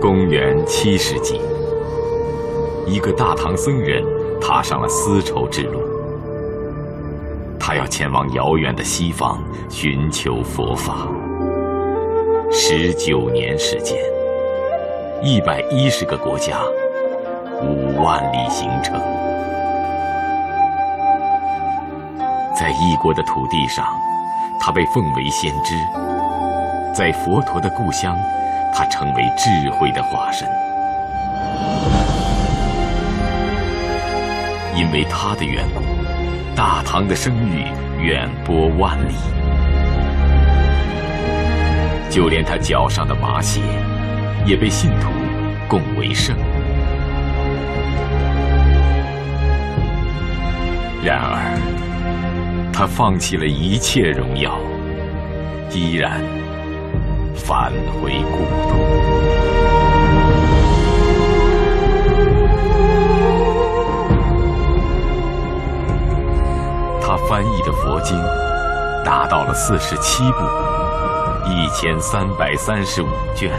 公元七世纪，一个大唐僧人踏上了丝绸之路。他要前往遥远的西方寻求佛法。十九年时间，一百一十个国家，五万里行程，在异国的土地上，他被奉为先知；在佛陀的故乡，他成为智慧的化身。因为他的缘故，大唐的声誉远播万里。就连他脚上的麻鞋，也被信徒供为圣。然而，他放弃了一切荣耀，依然返回故土。他翻译的佛经达到了四十七部。一千三百三十五卷，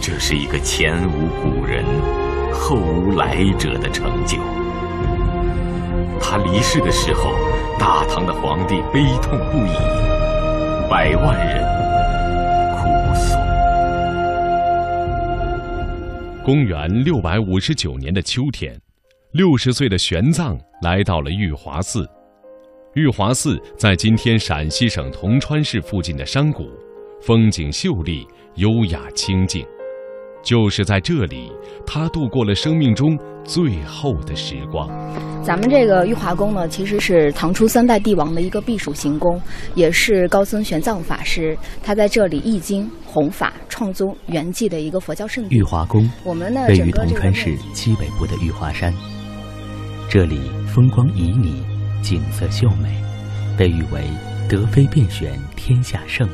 这是一个前无古人、后无来者的成就。他离世的时候，大唐的皇帝悲痛不已，百万人公元六百五十九年的秋天，六十岁的玄奘来到了玉华寺。玉华寺在今天陕西省铜川市附近的山谷，风景秀丽、优雅清静。就是在这里，他度过了生命中最后的时光。咱们这个玉华宫呢，其实是唐初三代帝王的一个避暑行宫，也是高僧玄奘法师他在这里译经、弘法、创宗圆寂的一个佛教圣地。玉华宫，我们呢位于铜川市西北部的玉华山，这里风光旖旎。景色秀美，被誉为“德妃遍选天下圣，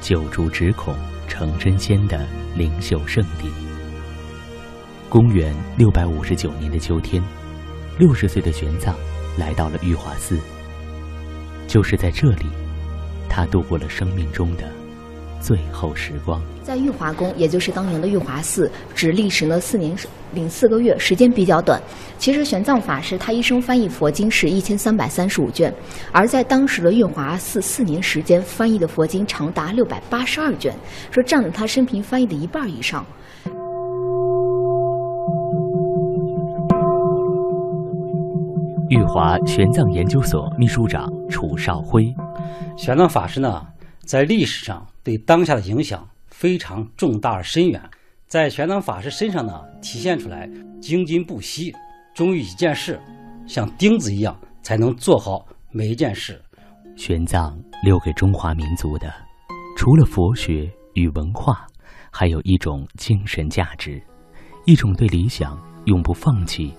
九竹只恐成真仙”的灵秀圣地。公元六百五十九年的秋天，六十岁的玄奘来到了玉华寺。就是在这里，他度过了生命中的。最后时光，在玉华宫，也就是当年的玉华寺，只历时了四年零四个月，时间比较短。其实玄奘法师他一生翻译佛经是一千三百三十五卷，而在当时的玉华寺四年时间翻译的佛经长达六百八十二卷，说占了他生平翻译的一半以上。玉华玄奘研究所秘书长楚少辉，玄奘法师呢，在历史上。对当下的影响非常重大而深远，在玄奘法师身上呢体现出来，精进不息，忠于一件事，像钉子一样才能做好每一件事。玄奘留给中华民族的，除了佛学与文化，还有一种精神价值，一种对理想永不放弃、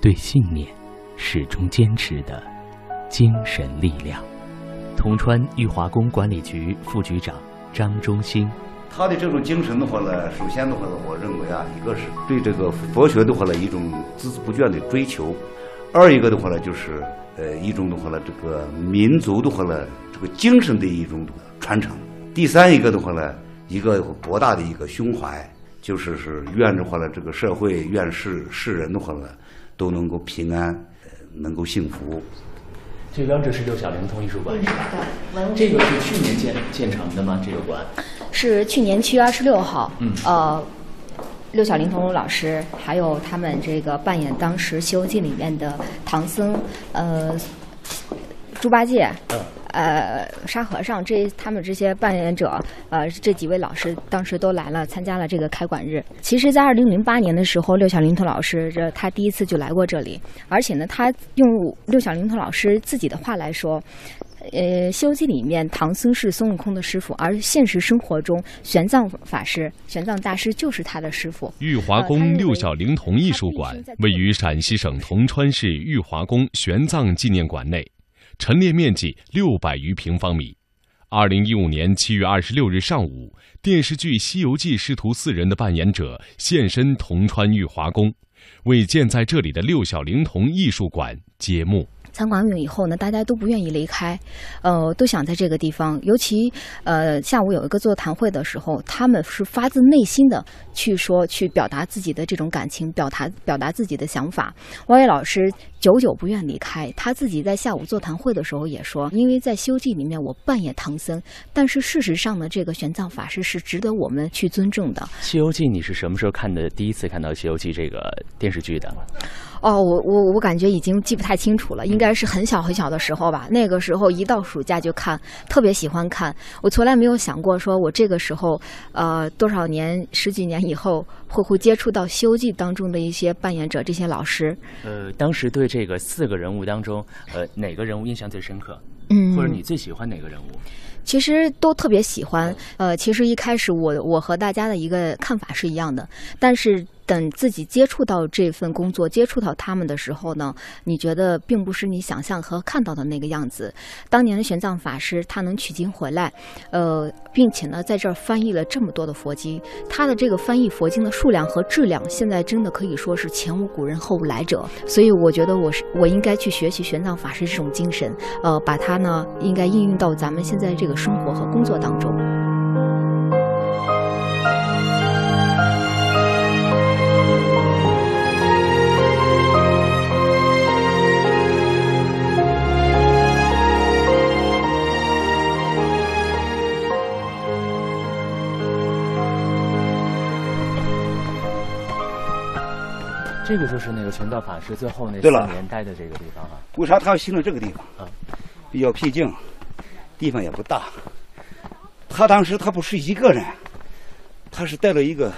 对信念始终坚持的精神力量。铜川玉华宫管理局副局长。张忠兴，他的这种精神的话呢，首先的话呢，我认为啊，一个是对这个佛学的话呢一种孜孜不倦的追求；二一个的话呢，就是呃一种的话呢，这个民族的话呢，这个精神的一种传承；第三一个的话呢，一个博大的一个胸怀，就是是愿的话呢，这个社会愿世世人的话呢，都能够平安，呃能够幸福。这标志是六小龄童艺术馆是吧？对这个是去年建建成的吗？这个馆是去年七月二十六号。嗯。呃，六小龄童老师还有他们这个扮演当时《西游记》里面的唐僧，呃，猪八戒。嗯。呃，沙和尚这他们这些扮演者，呃，这几位老师当时都来了，参加了这个开馆日。其实，在二零零八年的时候，六小龄童老师这他第一次就来过这里，而且呢，他用六小龄童老师自己的话来说，呃，《西游记》里面唐僧是孙悟空的师傅，而现实生活中，玄奘法师、玄奘大师就是他的师傅。玉华宫六小龄童艺术馆位于陕西省铜川市玉华宫玄奘纪念馆内。陈列面积六百余平方米。二零一五年七月二十六日上午，电视剧《西游记》师徒四人的扮演者现身铜川玉华宫，为建在这里的六小龄童艺术馆揭幕。参观完以后呢，大家都不愿意离开，呃，都想在这个地方。尤其呃，下午有一个座谈会的时候，他们是发自内心的去说、去表达自己的这种感情，表达表达自己的想法。王伟老师久久不愿离开，他自己在下午座谈会的时候也说，因为在《西游记》里面我扮演唐僧，但是事实上呢，这个玄奘法师是值得我们去尊重的。《西游记》你是什么时候看的？第一次看到《西游记》这个电视剧的？哦，我我我感觉已经记不太清楚了，应该是很小很小的时候吧。那个时候一到暑假就看，特别喜欢看。我从来没有想过，说我这个时候，呃，多少年十几年以后，会会接触到《西游记》当中的一些扮演者，这些老师。呃，当时对这个四个人物当中，呃，哪个人物印象最深刻？嗯，或者你最喜欢哪个人物？其实都特别喜欢。呃，其实一开始我我和大家的一个看法是一样的，但是。等自己接触到这份工作，接触到他们的时候呢，你觉得并不是你想象和看到的那个样子。当年的玄奘法师他能取经回来，呃，并且呢在这儿翻译了这么多的佛经，他的这个翻译佛经的数量和质量，现在真的可以说是前无古人后无来者。所以我觉得我是我应该去学习玄奘法师这种精神，呃，把它呢应该应用到咱们现在这个生活和工作当中。这个就是那个玄奘法师最后那四年待的这个地方啊。为啥他要选择这个地方啊？比较僻静，地方也不大。他当时他不是一个人，他是带了一个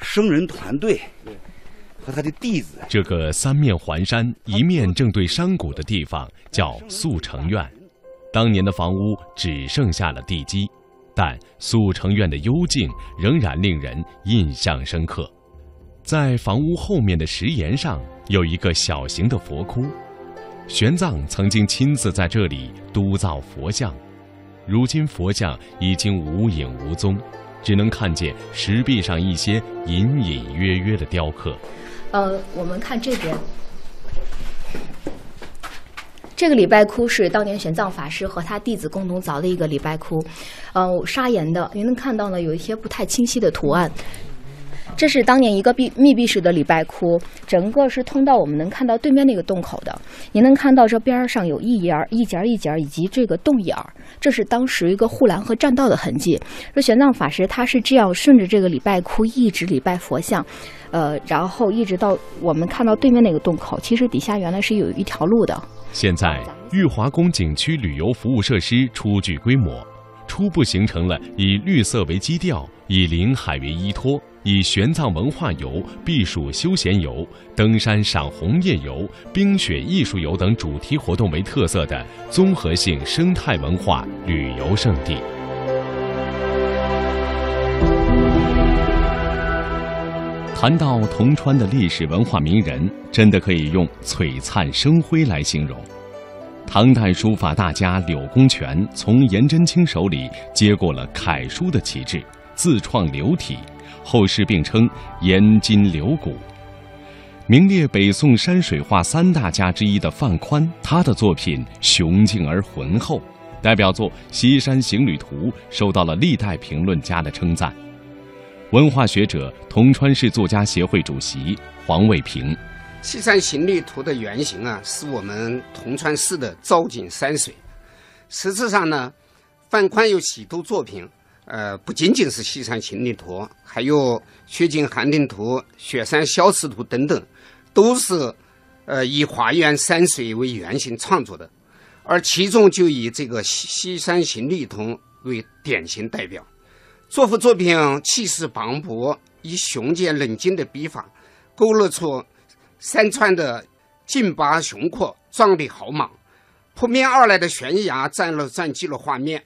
僧人团队和他的弟子。这个三面环山、一面正对山谷的地方叫速成院。当年的房屋只剩下了地基，但速成院的幽静仍然令人印象深刻。在房屋后面的石岩上有一个小型的佛窟，玄奘曾经亲自在这里督造佛像，如今佛像已经无影无踪，只能看见石壁上一些隐隐约约的雕刻。呃，我们看这边，这个礼拜窟是当年玄奘法师和他弟子共同凿的一个礼拜窟，呃，砂岩的，您能看到呢，有一些不太清晰的图案。这是当年一个闭密闭式的礼拜窟，整个是通到我们能看到对面那个洞口的。您能看到这边上有一沿一节一节以及这个洞眼儿，这是当时一个护栏和栈道的痕迹。说玄奘法师他是这样顺着这个礼拜窟一直礼拜佛像，呃，然后一直到我们看到对面那个洞口，其实底下原来是有一条路的。现在玉华宫景区旅游服务设施初具规模，初步形成了以绿色为基调，以林海为依托。以玄奘文化游、避暑休闲游、登山赏红叶游、冰雪艺术游等主题活动为特色的综合性生态文化旅游胜地。谈到铜川的历史文化名人，真的可以用璀璨生辉来形容。唐代书法大家柳公权从颜真卿手里接过了楷书的旗帜，自创流体。后世并称颜筋柳骨，名列北宋山水画三大家之一的范宽，他的作品雄劲而浑厚，代表作《西山行旅图》受到了历代评论家的称赞。文化学者、铜川市作家协会主席黄卫平，《西山行旅图》的原型啊，是我们铜川市的昭景山水。实质上呢，范宽有许多作品。呃，不仅仅是《西山行旅图》，还有《雪景寒林图》《雪山消石图》等等，都是呃以华园山水为原型创作的。而其中就以这个《西西山行旅图》为典型代表。这幅作品气势磅礴，以雄健冷静的笔法，勾勒出山川的劲拔雄阔、壮丽豪莽。扑面而来的悬崖占了占据了画面，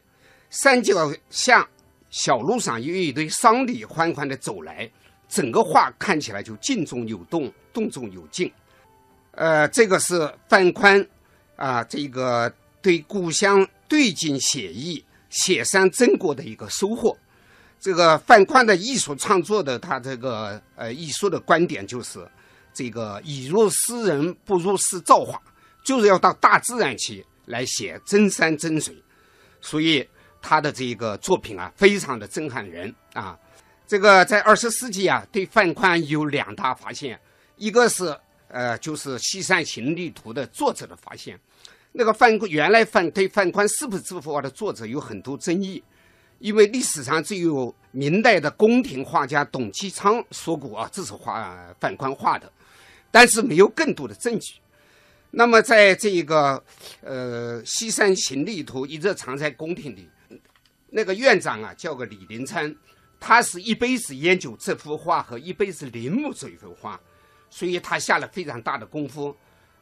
山脚下。小路上有一堆商旅缓缓地走来，整个画看起来就静中有动，动中有静。呃，这个是范宽啊，这个对故乡对景写意、写山真国的一个收获。这个范宽的艺术创作的他这个呃艺术的观点就是，这个以入诗人不入诗造化，就是要到大自然去来写真山真水，所以他的这个作品啊，非常的震撼人啊。这个在二十世纪啊，对范宽有两大发现，一个是呃，就是《西山行旅图》的作者的发现。那个范原来范对范宽是不是这幅画的作者有很多争议，因为历史上只有明代的宫廷画家董其昌说过啊，这是画范宽画的，但是没有更多的证据。那么在这一个呃《西山行旅图》一直藏在宫廷里，那个院长啊叫个李林参。他是一辈子研究这幅画和一辈子临摹这一幅画，所以他下了非常大的功夫。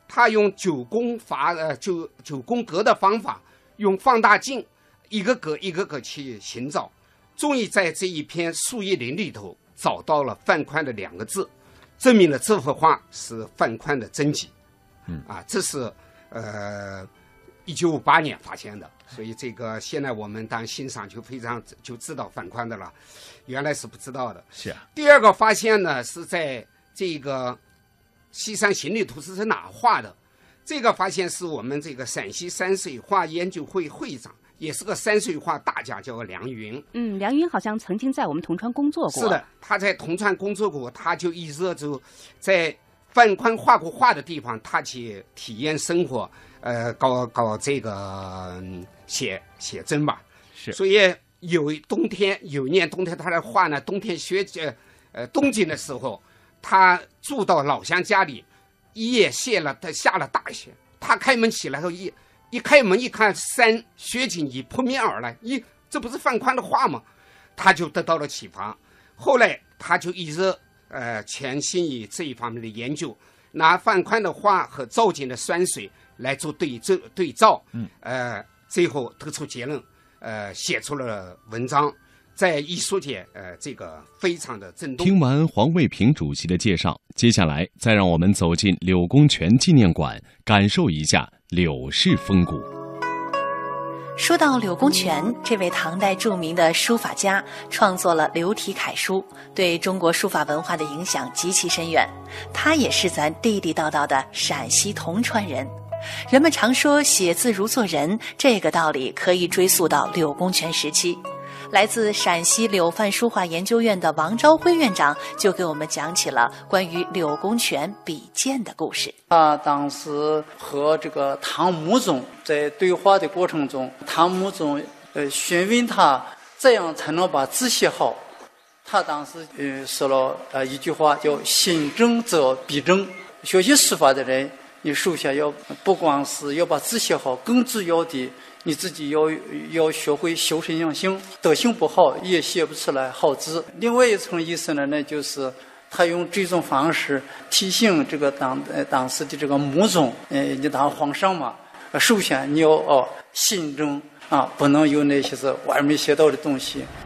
他用九宫法呃九九宫格的方法，用放大镜一个格一个个去寻找，终于在这一片树叶林里头找到了范宽的两个字，证明了这幅画是范宽的真迹。嗯啊，这是呃。一九五八年发现的，所以这个现在我们当欣赏就非常就知道范宽的了，原来是不知道的。是啊。第二个发现呢，是在这个《西山行旅图》是在哪画的？这个发现是我们这个陕西山水画研究会会长，也是个山水画大家，叫梁云。嗯，梁云好像曾经在我们铜川工作过。是的，他在铜川工作过，他就一直就在范宽画过画的地方，他去体验生活。呃，搞搞这个写写真吧，是。所以有冬天，有一年冬天，他的画呢，冬天雪呃呃冬季的时候，他住到老乡家里，一夜下了他下了大雪，他开门起来后一一开门一看山雪景已扑面而来，一，这不是范宽的画吗？他就得到了启发，后来他就一直呃全心于这一方面的研究，拿范宽的画和造景的山水。来做对照对照，嗯，呃，最后得出结论，呃，写出了文章，在艺术界，呃，这个非常的震动。听完黄卫平主席的介绍，接下来再让我们走进柳公权纪念馆，感受一下柳氏风骨。说到柳公权，这位唐代著名的书法家，创作了流体楷书，对中国书法文化的影响极其深远。他也是咱地地道道的陕西铜川人。人们常说写字如做人，这个道理可以追溯到柳公权时期。来自陕西柳范书画研究院的王朝辉院长就给我们讲起了关于柳公权笔剑的故事。他当时和这个唐穆宗在对话的过程中，唐穆宗呃询问他怎样才能把字写好，他当时呃说了呃一句话叫“心正则笔正”。学习书法的人。你首先要不光是要把字写好，更主要的你自己要要学会修身养性，德行不好也写不出来好字。另外一层意思呢，那就是他用这种方式提醒这个当呃当时的这个穆宗，呃，你当皇上嘛，首先你要哦心正啊，不能有那些是歪门邪道的东西。